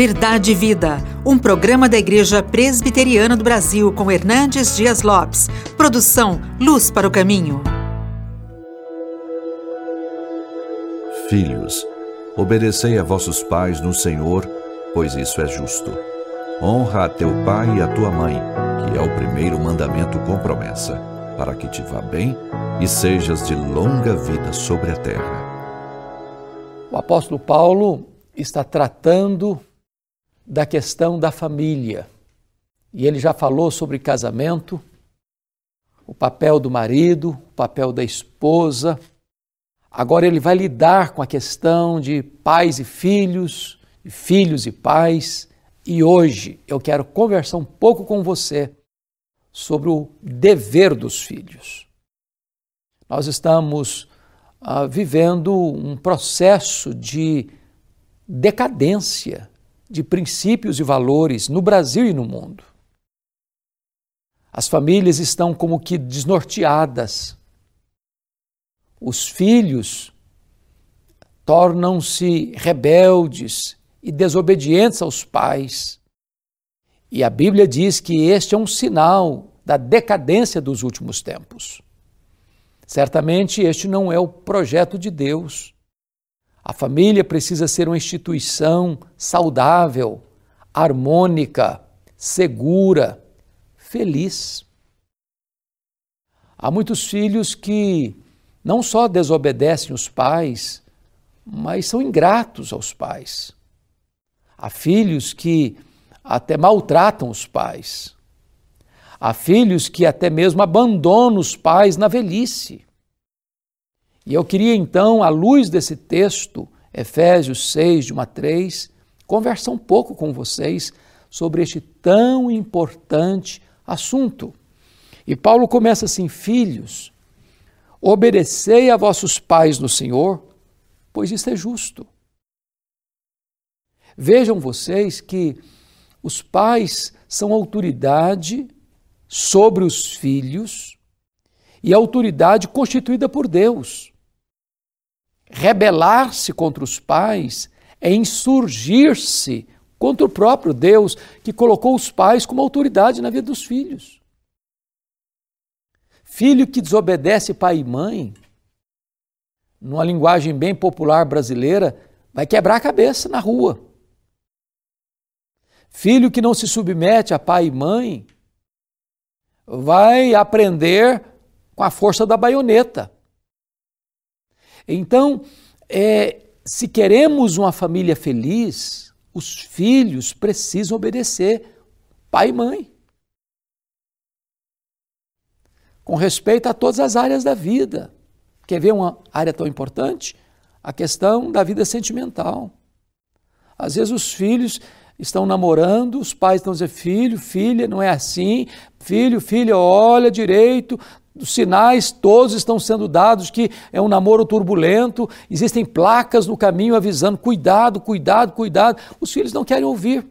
Verdade e Vida, um programa da Igreja Presbiteriana do Brasil com Hernandes Dias Lopes. Produção Luz para o Caminho. Filhos, obedecei a vossos pais no Senhor, pois isso é justo. Honra a teu pai e a tua mãe, que é o primeiro mandamento com promessa, para que te vá bem e sejas de longa vida sobre a terra. O apóstolo Paulo está tratando da questão da família. E ele já falou sobre casamento, o papel do marido, o papel da esposa. Agora ele vai lidar com a questão de pais e filhos, de filhos e pais. E hoje eu quero conversar um pouco com você sobre o dever dos filhos. Nós estamos ah, vivendo um processo de decadência de princípios e valores no Brasil e no mundo. As famílias estão como que desnorteadas. Os filhos tornam-se rebeldes e desobedientes aos pais. E a Bíblia diz que este é um sinal da decadência dos últimos tempos. Certamente este não é o projeto de Deus. A família precisa ser uma instituição saudável, harmônica, segura, feliz. Há muitos filhos que não só desobedecem os pais, mas são ingratos aos pais. Há filhos que até maltratam os pais. Há filhos que até mesmo abandonam os pais na velhice. E eu queria então, à luz desse texto, Efésios 6, de 1 a 3, conversar um pouco com vocês sobre este tão importante assunto. E Paulo começa assim: Filhos, obedecei a vossos pais no Senhor, pois isso é justo. Vejam vocês que os pais são autoridade sobre os filhos e autoridade constituída por Deus. Rebelar-se contra os pais é insurgir-se contra o próprio Deus que colocou os pais como autoridade na vida dos filhos. Filho que desobedece pai e mãe, numa linguagem bem popular brasileira, vai quebrar a cabeça na rua. Filho que não se submete a pai e mãe, vai aprender com a força da baioneta. Então, é, se queremos uma família feliz, os filhos precisam obedecer pai e mãe. Com respeito a todas as áreas da vida. Quer ver uma área tão importante? A questão da vida sentimental. Às vezes os filhos estão namorando, os pais estão dizendo: filho, filha, não é assim, filho, filha, olha direito, os sinais todos estão sendo dados que é um namoro turbulento, existem placas no caminho avisando: cuidado, cuidado, cuidado. Os filhos não querem ouvir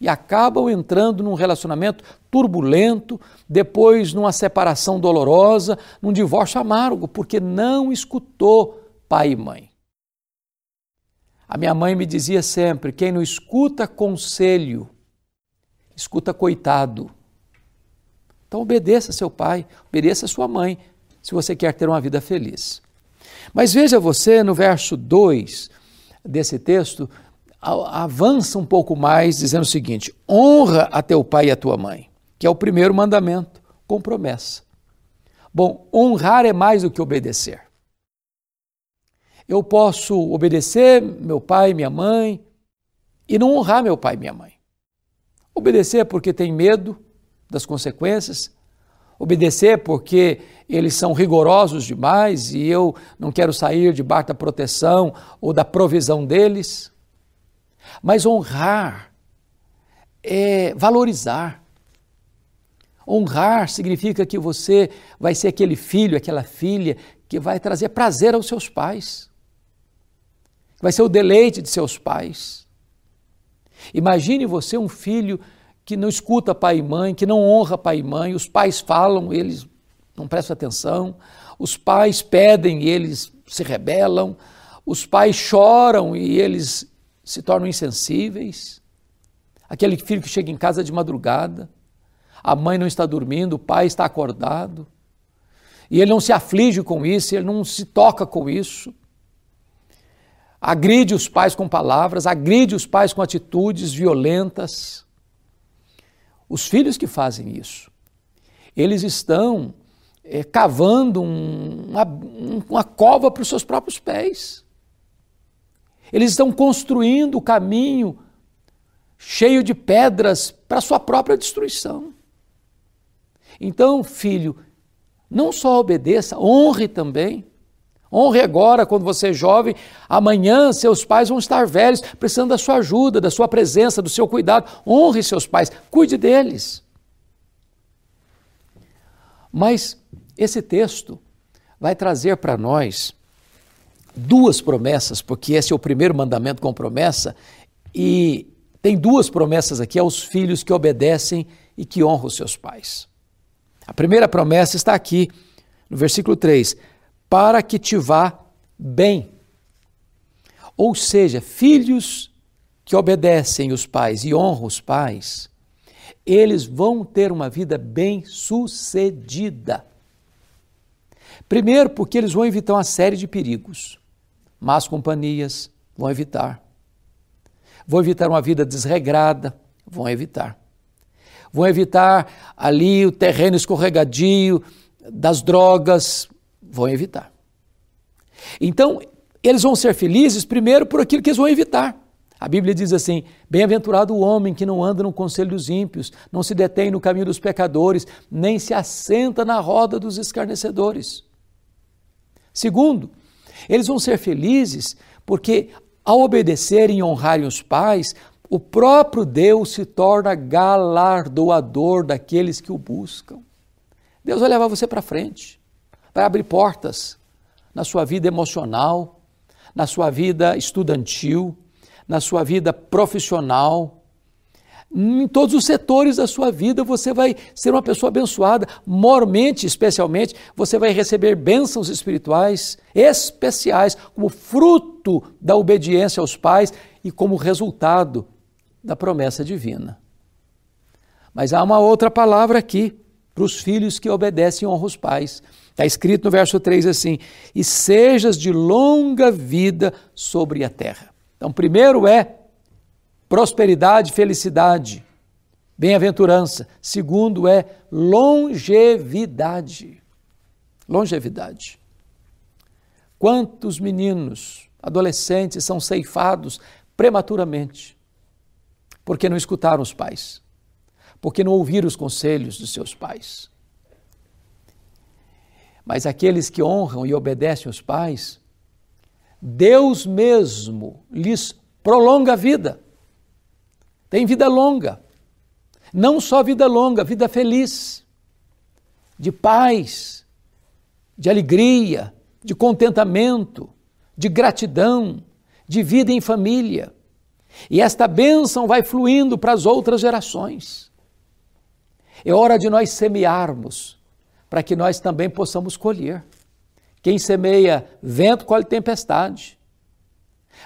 e acabam entrando num relacionamento turbulento, depois numa separação dolorosa, num divórcio amargo, porque não escutou pai e mãe. A minha mãe me dizia sempre: quem não escuta conselho, escuta coitado. Então obedeça seu pai, obedeça sua mãe, se você quer ter uma vida feliz. Mas veja você no verso 2 desse texto, avança um pouco mais, dizendo o seguinte: honra a teu pai e a tua mãe, que é o primeiro mandamento, com promessa. Bom, honrar é mais do que obedecer. Eu posso obedecer meu pai e minha mãe e não honrar meu pai e minha mãe. Obedecer porque tem medo, das consequências, obedecer porque eles são rigorosos demais e eu não quero sair debaixo da proteção ou da provisão deles. Mas honrar é valorizar. Honrar significa que você vai ser aquele filho, aquela filha que vai trazer prazer aos seus pais, vai ser o deleite de seus pais. Imagine você um filho que não escuta pai e mãe, que não honra pai e mãe, os pais falam, eles não prestam atenção, os pais pedem e eles se rebelam, os pais choram e eles se tornam insensíveis, aquele filho que chega em casa de madrugada, a mãe não está dormindo, o pai está acordado, e ele não se aflige com isso, ele não se toca com isso. Agride os pais com palavras, agride os pais com atitudes violentas. Os filhos que fazem isso, eles estão é, cavando um, uma, uma cova para os seus próprios pés. Eles estão construindo o caminho cheio de pedras para sua própria destruição. Então, filho, não só obedeça, honre também. Honre agora, quando você é jovem, amanhã seus pais vão estar velhos, precisando da sua ajuda, da sua presença, do seu cuidado. Honre seus pais, cuide deles. Mas esse texto vai trazer para nós duas promessas, porque esse é o primeiro mandamento com promessa, e tem duas promessas aqui aos filhos que obedecem e que honram os seus pais. A primeira promessa está aqui, no versículo 3: para que te vá bem. Ou seja, filhos que obedecem os pais e honram os pais, eles vão ter uma vida bem-sucedida. Primeiro, porque eles vão evitar uma série de perigos. Más companhias vão evitar. Vão evitar uma vida desregrada, vão evitar. Vão evitar ali o terreno escorregadio das drogas, vão evitar. Então, eles vão ser felizes primeiro por aquilo que eles vão evitar. A Bíblia diz assim: Bem-aventurado o homem que não anda no conselho dos ímpios, não se detém no caminho dos pecadores, nem se assenta na roda dos escarnecedores. Segundo, eles vão ser felizes porque, ao obedecerem e honrarem os pais, o próprio Deus se torna galardoador daqueles que o buscam. Deus vai levar você para frente, vai abrir portas na sua vida emocional, na sua vida estudantil, na sua vida profissional, em todos os setores da sua vida você vai ser uma pessoa abençoada, mormente, especialmente, você vai receber bênçãos espirituais especiais como fruto da obediência aos pais e como resultado da promessa divina. Mas há uma outra palavra aqui para os filhos que obedecem e honram os pais. Está escrito no verso 3 assim: E sejas de longa vida sobre a terra. Então, primeiro é prosperidade, felicidade, bem-aventurança. Segundo é longevidade. Longevidade. Quantos meninos, adolescentes são ceifados prematuramente porque não escutaram os pais, porque não ouviram os conselhos dos seus pais. Mas aqueles que honram e obedecem os pais, Deus mesmo lhes prolonga a vida. Tem vida longa. Não só vida longa, vida feliz, de paz, de alegria, de contentamento, de gratidão, de vida em família. E esta bênção vai fluindo para as outras gerações. É hora de nós semearmos, para que nós também possamos colher. Quem semeia vento, colhe tempestade.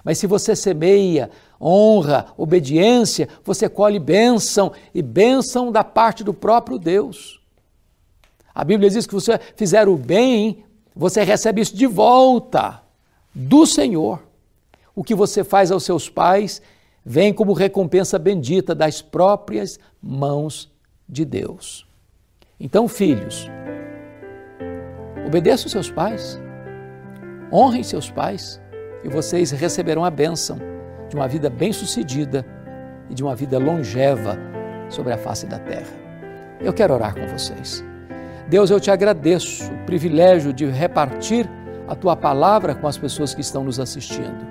Mas se você semeia honra, obediência, você colhe bênção e bênção da parte do próprio Deus. A Bíblia diz que você fizer o bem, você recebe isso de volta do Senhor. O que você faz aos seus pais vem como recompensa bendita das próprias mãos de Deus. Então, filhos, obedeçam seus pais, honrem seus pais e vocês receberão a bênção de uma vida bem-sucedida e de uma vida longeva sobre a face da terra. Eu quero orar com vocês. Deus, eu te agradeço o privilégio de repartir a tua palavra com as pessoas que estão nos assistindo.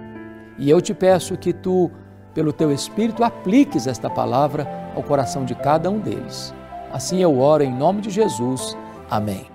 E eu te peço que tu, pelo teu Espírito, apliques esta palavra ao coração de cada um deles. Assim eu oro em nome de Jesus. Amém.